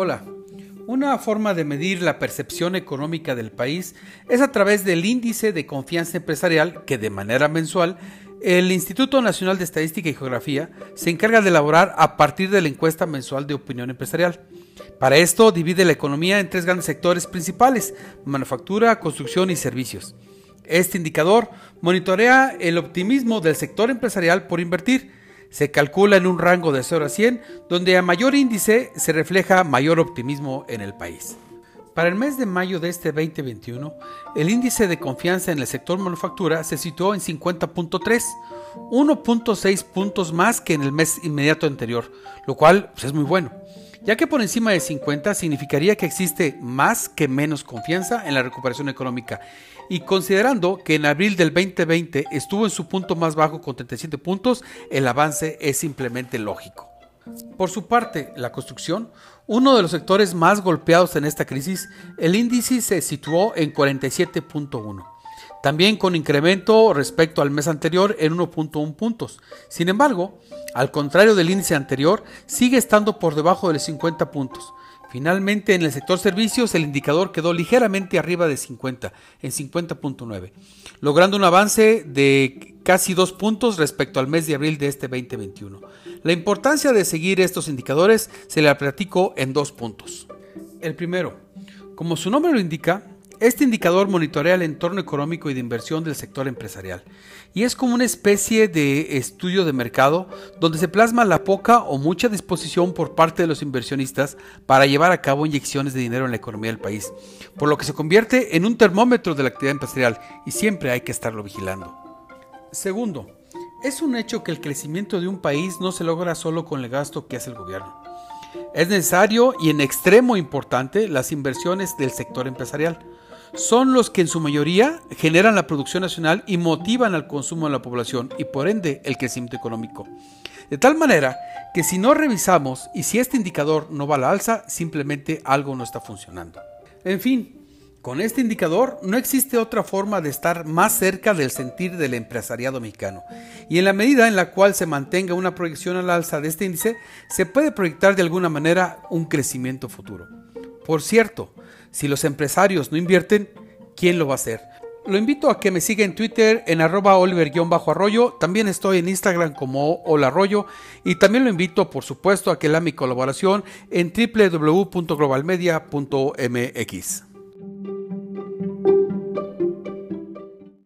Hola. Una forma de medir la percepción económica del país es a través del índice de confianza empresarial que de manera mensual el Instituto Nacional de Estadística y Geografía se encarga de elaborar a partir de la encuesta mensual de opinión empresarial. Para esto divide la economía en tres grandes sectores principales, manufactura, construcción y servicios. Este indicador monitorea el optimismo del sector empresarial por invertir. Se calcula en un rango de 0 a 100, donde a mayor índice se refleja mayor optimismo en el país. Para el mes de mayo de este 2021, el índice de confianza en el sector manufactura se situó en 50.3, 1.6 puntos más que en el mes inmediato anterior, lo cual pues, es muy bueno, ya que por encima de 50 significaría que existe más que menos confianza en la recuperación económica, y considerando que en abril del 2020 estuvo en su punto más bajo con 37 puntos, el avance es simplemente lógico. Por su parte, la construcción, uno de los sectores más golpeados en esta crisis, el índice se situó en 47.1, también con incremento respecto al mes anterior en 1.1 puntos. Sin embargo, al contrario del índice anterior, sigue estando por debajo de los 50 puntos. Finalmente, en el sector servicios, el indicador quedó ligeramente arriba de 50, en 50.9, logrando un avance de casi dos puntos respecto al mes de abril de este 2021. La importancia de seguir estos indicadores se la platico en dos puntos. El primero, como su nombre lo indica, este indicador monitorea el entorno económico y de inversión del sector empresarial y es como una especie de estudio de mercado donde se plasma la poca o mucha disposición por parte de los inversionistas para llevar a cabo inyecciones de dinero en la economía del país, por lo que se convierte en un termómetro de la actividad empresarial y siempre hay que estarlo vigilando. Segundo, es un hecho que el crecimiento de un país no se logra solo con el gasto que hace el gobierno. Es necesario y en extremo importante las inversiones del sector empresarial. Son los que en su mayoría generan la producción nacional y motivan al consumo de la población y por ende el crecimiento económico. De tal manera que si no revisamos y si este indicador no va a la alza, simplemente algo no está funcionando. En fin, con este indicador no existe otra forma de estar más cerca del sentir del empresariado mexicano y en la medida en la cual se mantenga una proyección al alza de este índice, se puede proyectar de alguna manera un crecimiento futuro. Por cierto, si los empresarios no invierten, ¿quién lo va a hacer? Lo invito a que me siga en Twitter en arroba oliver-arroyo, también estoy en Instagram como holarroyo y también lo invito por supuesto a que la mi colaboración en www.globalmedia.mx.